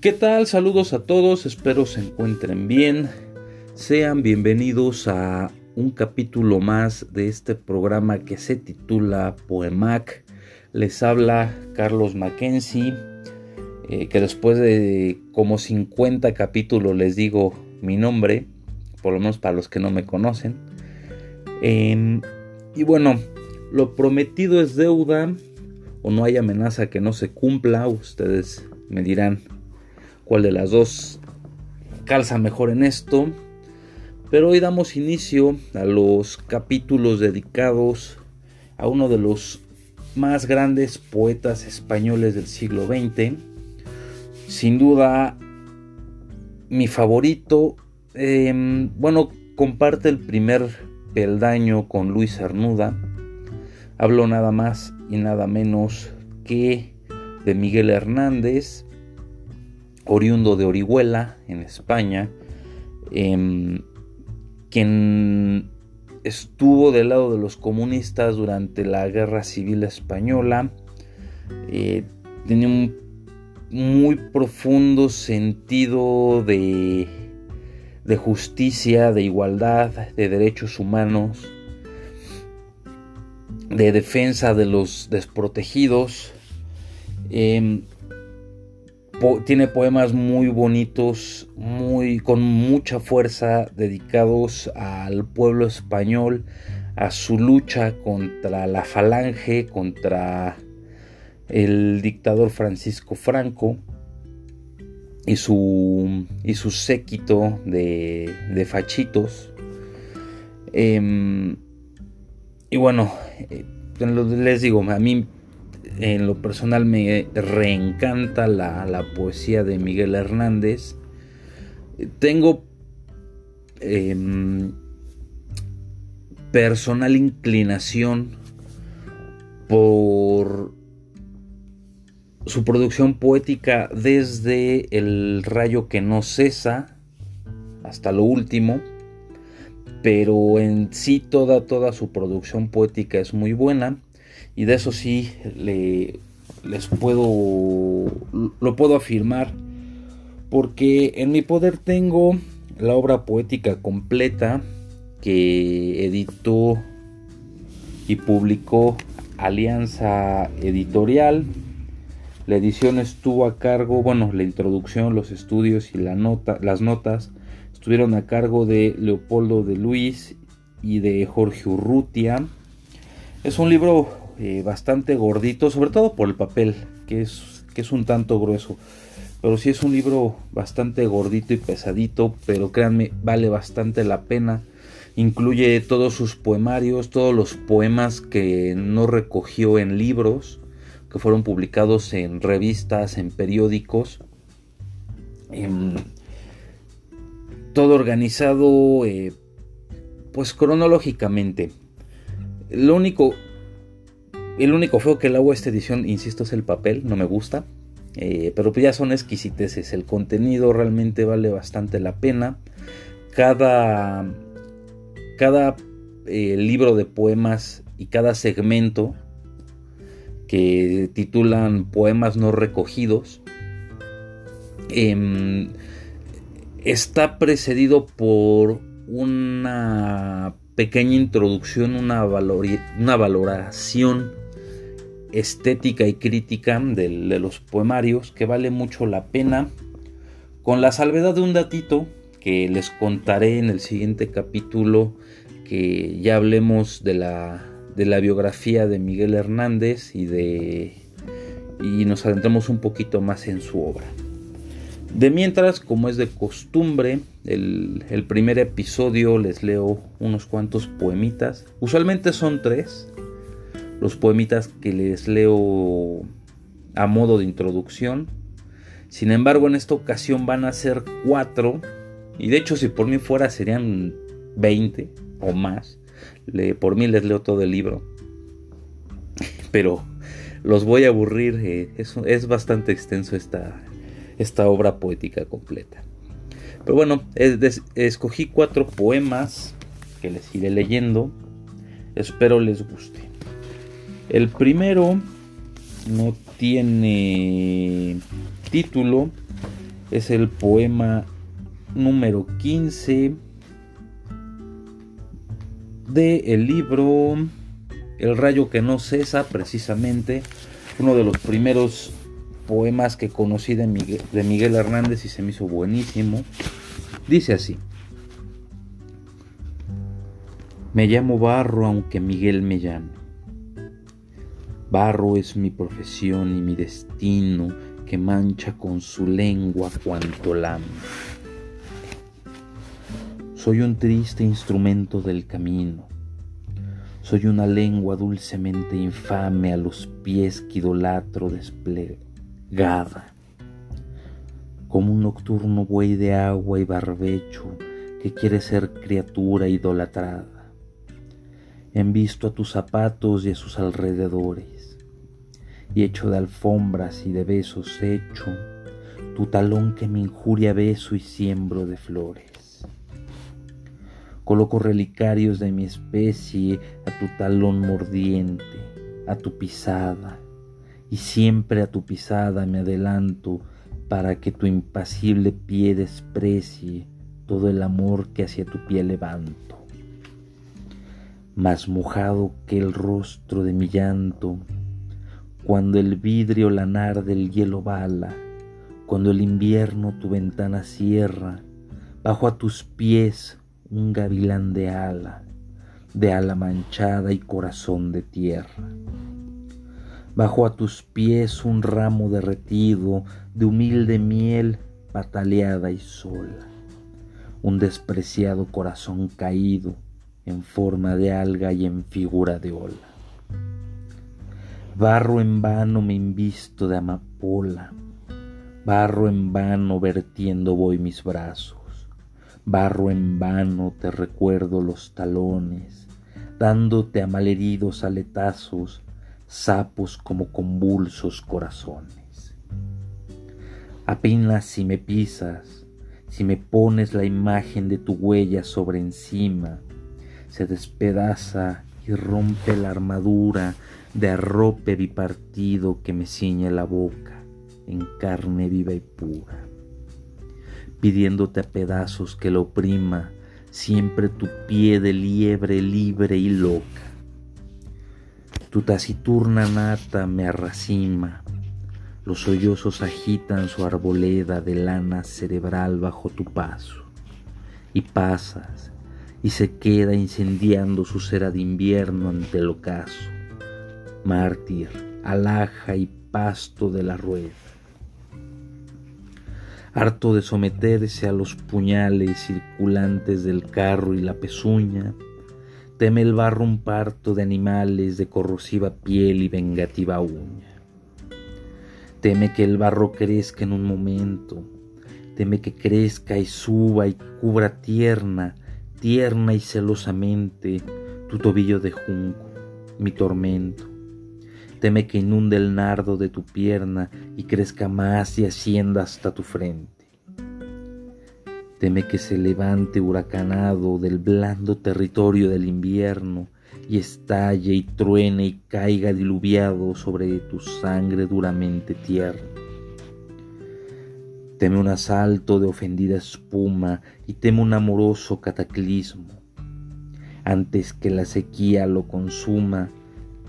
¿Qué tal? Saludos a todos, espero se encuentren bien. Sean bienvenidos a un capítulo más de este programa que se titula Poemac. Les habla Carlos Mackenzie, eh, que después de como 50 capítulos les digo mi nombre, por lo menos para los que no me conocen. Em, y bueno, lo prometido es deuda o no hay amenaza que no se cumpla. Ustedes me dirán cuál de las dos calza mejor en esto. Pero hoy damos inicio a los capítulos dedicados a uno de los más grandes poetas españoles del siglo XX. Sin duda, mi favorito. Em, bueno, comparte el primer peldaño con Luis Cernuda. Hablo nada más y nada menos que de Miguel Hernández, oriundo de Orihuela, en España, em, quien estuvo del lado de los comunistas durante la Guerra Civil Española, eh, tenía un muy profundo sentido de, de justicia, de igualdad, de derechos humanos, de defensa de los desprotegidos. Tiene poemas muy bonitos, muy con mucha fuerza, dedicados al pueblo español, a su lucha contra la falange, contra el dictador Francisco Franco y su, y su séquito de, de fachitos. Em, y bueno, eh, les digo, a mí en lo personal me reencanta la, poesía de Miguel Hernández. Tengo em, personal inclinación por su producción poética desde El rayo que no cesa hasta lo último, pero en sí toda, toda su producción poética es muy buena y de eso sí le, les puedo, lo puedo afirmar, porque en mi poder tengo la obra poética completa que editó y publicó Alianza Editorial. La edición estuvo a cargo, bueno, la introducción, los estudios y la nota, las notas estuvieron a cargo de Leopoldo de Luis y de Jorge Urrutia. Es un libro eh, bastante gordito, sobre todo por el papel, que es, que es un tanto grueso. Pero sí es un libro bastante gordito y pesadito, pero créanme, vale bastante la pena. Incluye todos sus poemarios, todos los poemas que no recogió en libros, que fueron publicados en revistas, en periódicos. todo organizado eh, pues cronológicamente. Lo único, el único feo que le hago a esta edición, insisto, es el papel, no me gusta. Eh, pero pues ya son exquisiteces. El contenido realmente vale bastante la pena. Cada, cada eh, libro de poemas y cada segmento que titulan Poemas no recogidos em, está precedido por una pequeña introducción, una, una valoración estética y crítica de, los poemarios que vale mucho la pena, con la salvedad de un datito que les contaré en el siguiente capítulo, que ya hablemos de la, de la biografía de Miguel Hernández y, de, y nos adentremos un poquito más en su obra. De mientras, como es de costumbre, el, el, primer episodio les leo unos cuantos poemitas. Usualmente son tres, los poemitas que les leo a modo de introducción. Sin embargo, en esta ocasión van a ser cuatro. Y de hecho, si por mí fuera, serían 20 o más. por mí les leo todo el libro. Pero los voy a aburrir. Eh, es, bastante extenso esta, esta obra poética completa. Pero bueno, escogí cuatro poemas que les iré leyendo. Espero les guste. El primero no tiene título, Es el poema número 15 del el libro El rayo que no cesa, precisamente uno de los primeros poemas que conocí de Miguel, de Miguel Hernández y se me hizo buenísimo. Dice así. Me llamo Barro aunque Miguel me llame. Barro es mi profesión y mi destino que mancha con su lengua cuanto lame. Soy un triste instrumento del camino. Soy una lengua dulcemente infame a los pies que idolatro desplegada. Como un nocturno buey de agua y barbecho que quiere ser criatura idolatrada. Envisto a tus zapatos y a sus alrededores, y hecho de alfombras y de besos hecho, tu talón que me injuria beso y siembro de flores. Coloco relicarios de mi especie a tu talón mordiente, a tu pisada, y siempre a tu pisada me adelanto para que tu impasible pie desprecie todo el amor que hacia tu pie levanto. Más mojado que el rostro de mi llanto, cuando el vidrio lanar del hielo bala, cuando el invierno tu ventana cierra, bajo a tus pies un gavilán de ala, de ala manchada y corazón de tierra. Bajo a tus pies un ramo derretido de humilde miel pataleada y sola, un despreciado corazón caído en forma de alga y en figura de ola. Barro en vano me invisto de amapola, barro en vano vertiendo voy mis brazos Barro en vano te recuerdo los talones, dándote a malheridos aletazos, sapos como convulsos corazones. Apenas si me pisas, si me pones la imagen de tu huella sobre encima, se despedaza y rompe la armadura de arrope bipartido que me ciñe la boca en carne viva y pura pidiéndote a pedazos que lo oprima siempre tu pie de liebre libre y loca. Tu taciturna nata me arracima, los sollozos agitan su arboleda de lana cerebral bajo tu paso, y pasas, y se queda incendiando su cera de invierno ante el ocaso, mártir, alhaja y pasto de la rueda harto de someterse a los puñales circulantes del carro y la pezuña, teme el barro un parto de animales de corrosiva piel y vengativa uña. Teme que el barro crezca en un momento, teme que crezca y suba y cubra tierna, tierna y celosamente tu tobillo de junco, mi tormento Teme que inunde el nardo de tu pierna y crezca más y ascienda hasta tu frente. Teme que se levante huracanado del blando territorio del invierno y estalle y truene y caiga diluviado sobre tu sangre duramente tierna. Teme un asalto de ofendida espuma y teme un amoroso cataclismo. Antes que la sequía lo consuma,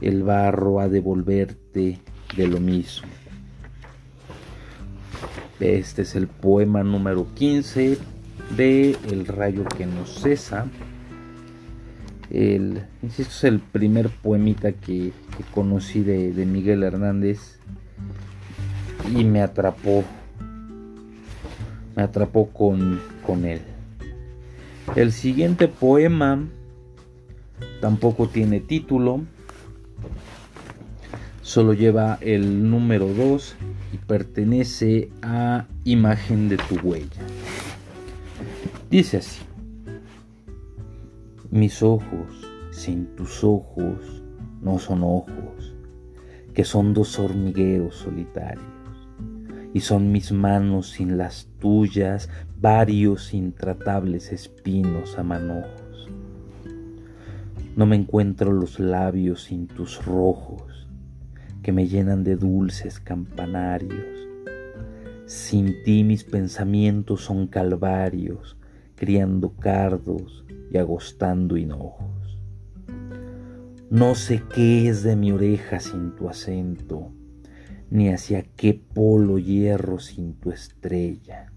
el barro a devolverte de lo mismo. Este es el poema número 15 de El rayo que no cesa. El, insisto, es el primer poemita que, conocí de, Miguel Hernández y me atrapó. Me atrapó con, con él. El siguiente poema tampoco tiene título solo lleva el número 2 y pertenece a imagen de tu huella. Dice así, mis ojos sin tus ojos no son ojos, que son dos hormigueros solitarios, y son mis manos sin las tuyas varios intratables espinos a manojos. No me encuentro los labios sin tus rojos, que me llenan de dulces campanarios. Sin ti mis pensamientos son calvarios, criando cardos y agostando hinojos. No sé qué es de mi oreja sin tu acento, ni hacia qué polo hierro sin tu estrella,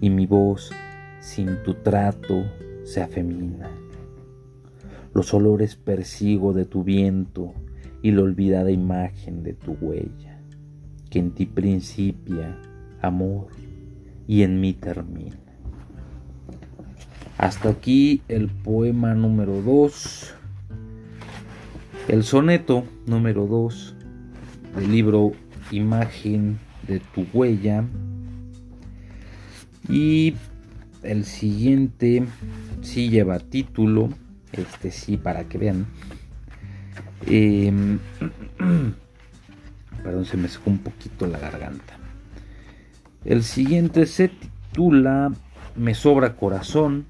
y mi voz sin tu trato se afemina. Los olores persigo de tu viento y la olvidada imagen de tu huella, que en ti principia amor y en mí termina. Hasta aquí el poema número 2, el soneto número 2 del libro Imagen de tu huella. Y el siguiente sí lleva título, este sí para que vean. Em, perdón, se me secó un poquito la garganta. El siguiente se titula Me sobra corazón.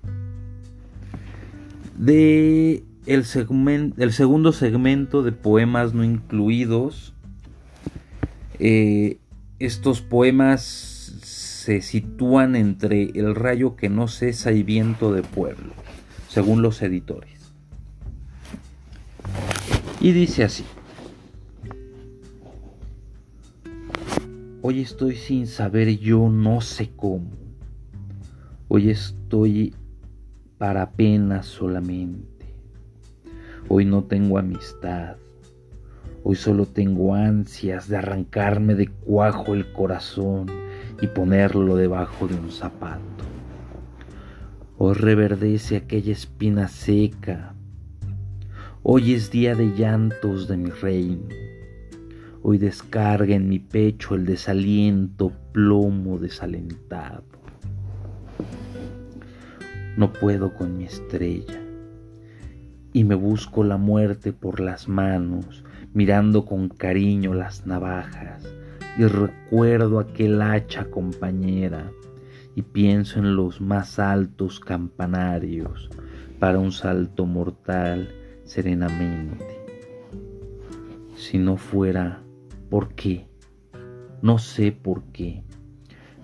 De el, el segundo segmento de poemas no incluidos. Eh, estos poemas se sitúan entre El rayo que no cesa y Viento de pueblo, según los editores. Y dice así. Hoy estoy sin saber yo no sé cómo. Hoy estoy para pena solamente. Hoy no tengo amistad. Hoy solo tengo ansias de arrancarme de cuajo el corazón y ponerlo debajo de un zapato. Hoy reverdece aquella espina seca. Hoy es día de llantos de mi reino Hoy descarga en mi pecho el desaliento plomo desalentado. No puedo con mi estrella y me busco la muerte por las manos, mirando con cariño las navajas y recuerdo aquel hacha compañera y pienso en los más altos campanarios para un salto mortal serenamente. Si no fuera ¿Por qué? No sé por qué.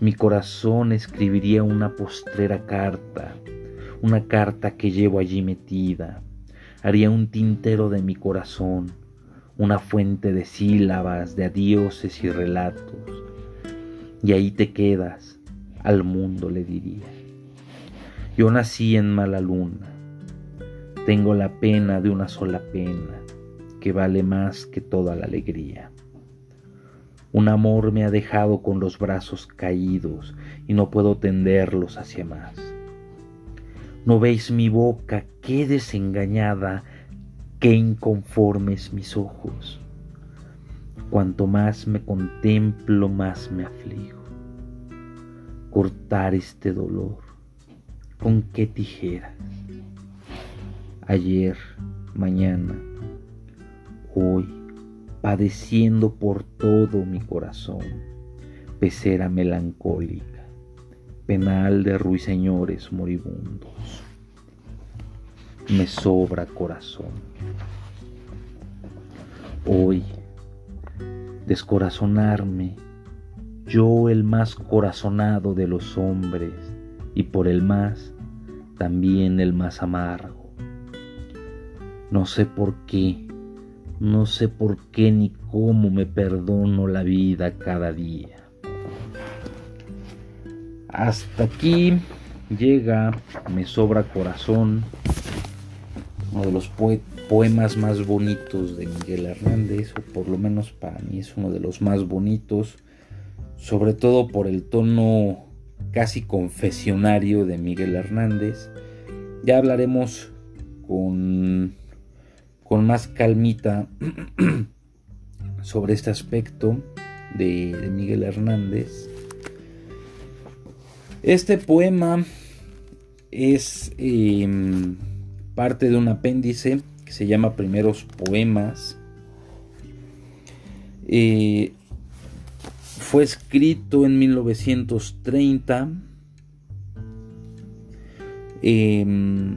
Mi corazón escribiría una postrera carta, una carta que llevo allí metida. Haría un tintero de mi corazón, una fuente de sílabas, de adioses y relatos. Y ahí te quedas, al mundo le diría. Yo nací en mala luna, tengo la pena de una sola pena, que vale más que toda la alegría. Un amor me ha dejado con los brazos caídos y no puedo tenderlos hacia más. ¿No veis mi boca qué desengañada, qué inconformes mis ojos? Cuanto más me contemplo, más me aflijo. Cortar este dolor, ¿con qué tijeras? Ayer, mañana, hoy, padeciendo por todo mi corazón, pecera melancólica, penal de ruiseñores moribundos. Me sobra corazón. Hoy, descorazonarme, yo el más corazonado de los hombres, y por el más, también el más amargo. No sé por qué no sé por qué ni cómo me perdono la vida cada día. Hasta aquí llega Me sobra corazón, uno de los poemas más bonitos de Miguel Hernández, o por lo menos para mí es uno de los más bonitos, sobre todo por el tono casi confesionario de Miguel Hernández. Ya hablaremos con con más calmita sobre este aspecto de, Miguel Hernández. Este poema es em, parte de un apéndice que se llama Primeros Poemas. Eh, fue escrito en 1930. Em,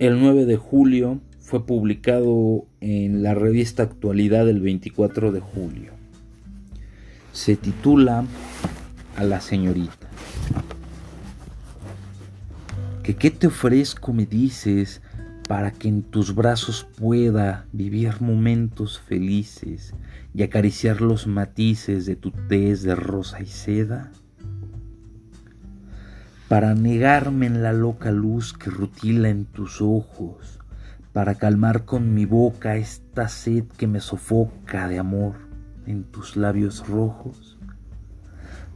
el 9 de julio fue publicado en la revista Actualidad el 24 de julio. se titula A la señorita. Que qué te ofrezco me dices para que en tus brazos pueda vivir momentos felices y acariciar los matices de tu tez de rosa y seda? Para negarme en la loca luz que rutila en tus ojos, para calmar con mi boca esta sed que me sofoca de amor en tus labios rojos,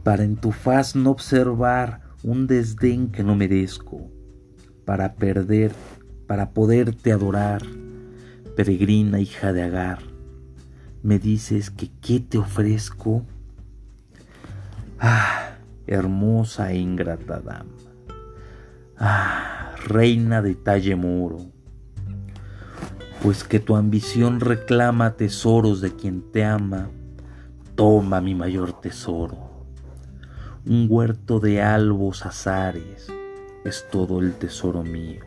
para en tu faz no observar un desdén que no merezco, para perder, para poderte adorar, peregrina hija de Agar, me dices que qué te ofrezco. Ah, hermosa e ingrata dama. Ah, reina de talle pues que tu ambición reclama tesoros de quien te ama, toma mi mayor tesoro. Un huerto de albos azares es todo el tesoro mío.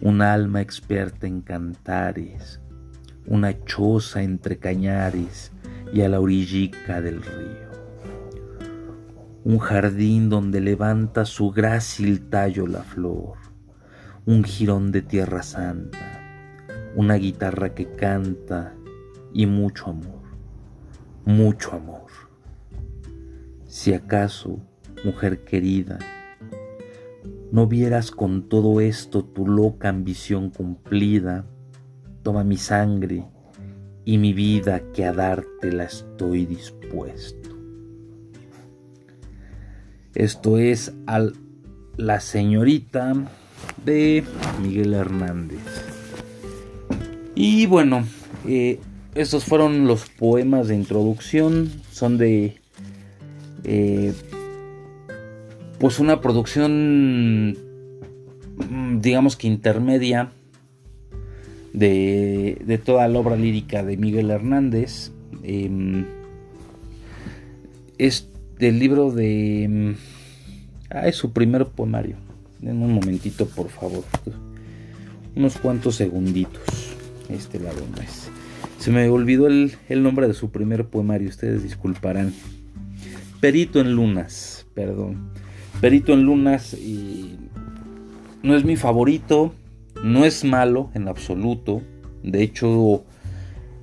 Un alma experta en cantares, una choza entre cañares y a la orillica del río. Un jardín donde levanta su grácil tallo la flor, un jirón de tierra santa una guitarra que canta y mucho amor, mucho amor. Si acaso, mujer querida, no vieras con todo esto tu loca ambición cumplida, toma mi sangre y mi vida que a darte la estoy dispuesto. Esto es a la señorita de Miguel Hernández. Y bueno, eh, estos fueron los poemas de introducción. Son de... Eh, pues una producción, mm, digamos que intermedia de, toda la obra lírica de Miguel Hernández. Em, es del libro de... Mm, ah, es su primer poemario. En un momentito, por favor. Unos cuantos segunditos este lado más. Se me olvidó el, nombre de su primer poemario, ustedes disculparán. Perito en Lunas, perdón. Perito en Lunas y no es mi favorito, no es malo en absoluto. De hecho,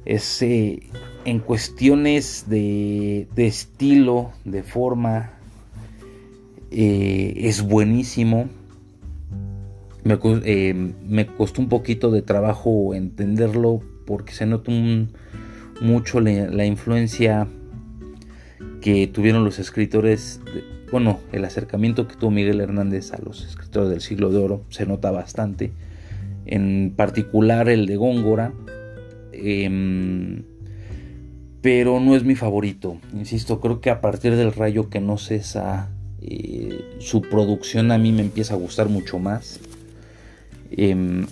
es en cuestiones de, estilo, de forma, eh, es buenísimo. Eh, me, costó un poquito de trabajo entenderlo porque se nota mucho la, influencia que tuvieron los escritores, bueno, el acercamiento que tuvo Miguel Hernández a los escritores del siglo de oro se nota bastante, en particular el de Góngora, em, pero no es mi favorito, insisto, creo que a partir del rayo que no cesa, eh, su producción a mí me empieza a gustar mucho más. Em,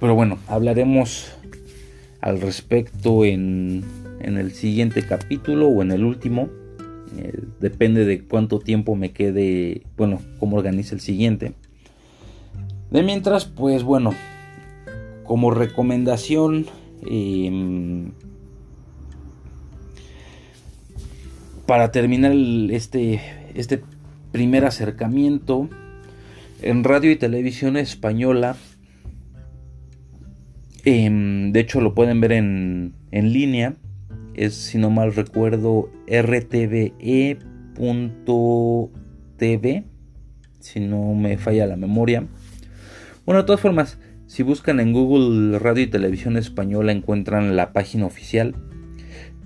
pero bueno, hablaremos al respecto en, el siguiente capítulo o en el último. Eh, depende de cuánto tiempo me quede, bueno, cómo organice el siguiente. De mientras, pues bueno, como recomendación, em, para terminar este, este primer acercamiento, en radio y televisión española. Em, de hecho, lo pueden ver en, línea. Es, si no mal recuerdo, rtve.tv. Si no me falla la memoria. Bueno, de todas formas, si buscan en Google Radio y Televisión Española encuentran la página oficial.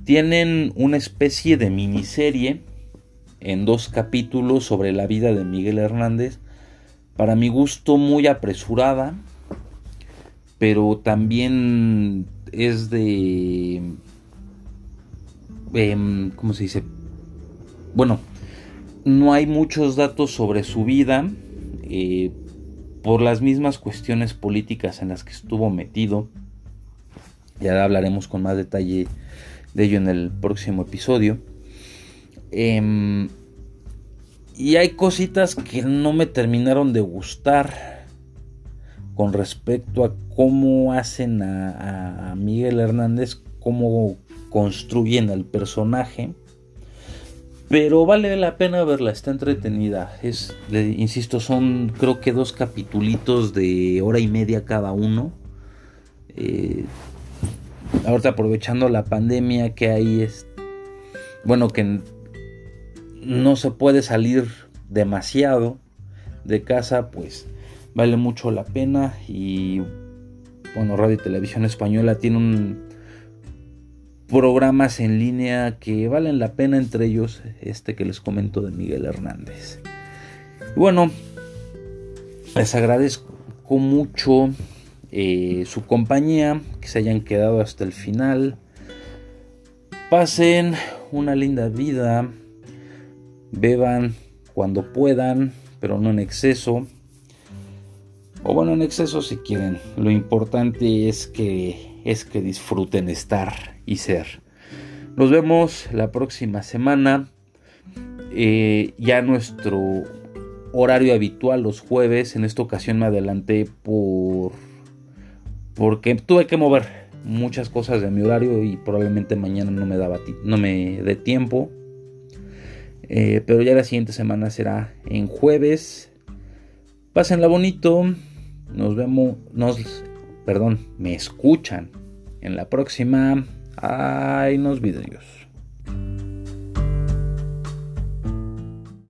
Tienen una especie de miniserie en dos capítulos sobre la vida de Miguel Hernández para mi gusto muy apresurada, pero también es de... Em, ¿Cómo se dice? Bueno, no hay muchos datos sobre su vida eh, por las mismas cuestiones políticas en las que estuvo metido. Ya hablaremos con más detalle de ello en el próximo episodio. Eh, y hay cositas que no me terminaron de gustar con respecto a cómo hacen a, Miguel Hernández, cómo construyen al personaje. Pero vale la pena verla, está entretenida. Es, insisto, son creo que dos capitulitos de hora y media cada uno. Eh, ahorita aprovechando la pandemia que hay es bueno que no se puede salir demasiado de casa pues vale mucho la pena. Y bueno Radio y Televisión Española tiene un programas en línea que valen la pena entre ellos este que les comento de Miguel Hernández. Bueno les agradezco mucho eh, su compañía, que se hayan quedado hasta el final. Pasen una linda vida, beban cuando puedan, pero no en exceso. O bueno, en exceso si quieren. Lo importante es que es que disfruten estar y ser. Nos vemos la próxima semana. Eh, ya nuestro horario habitual los jueves. En esta ocasión me adelanté por porque tuve que mover muchas cosas de mi horario y probablemente mañana no me daba no me dé tiempo. Eh, pero ya la siguiente semana será en jueves. Pásenla bonito. Nos vemos. Nos. Perdón, me escuchan en la próxima. Ay, nos vidrios.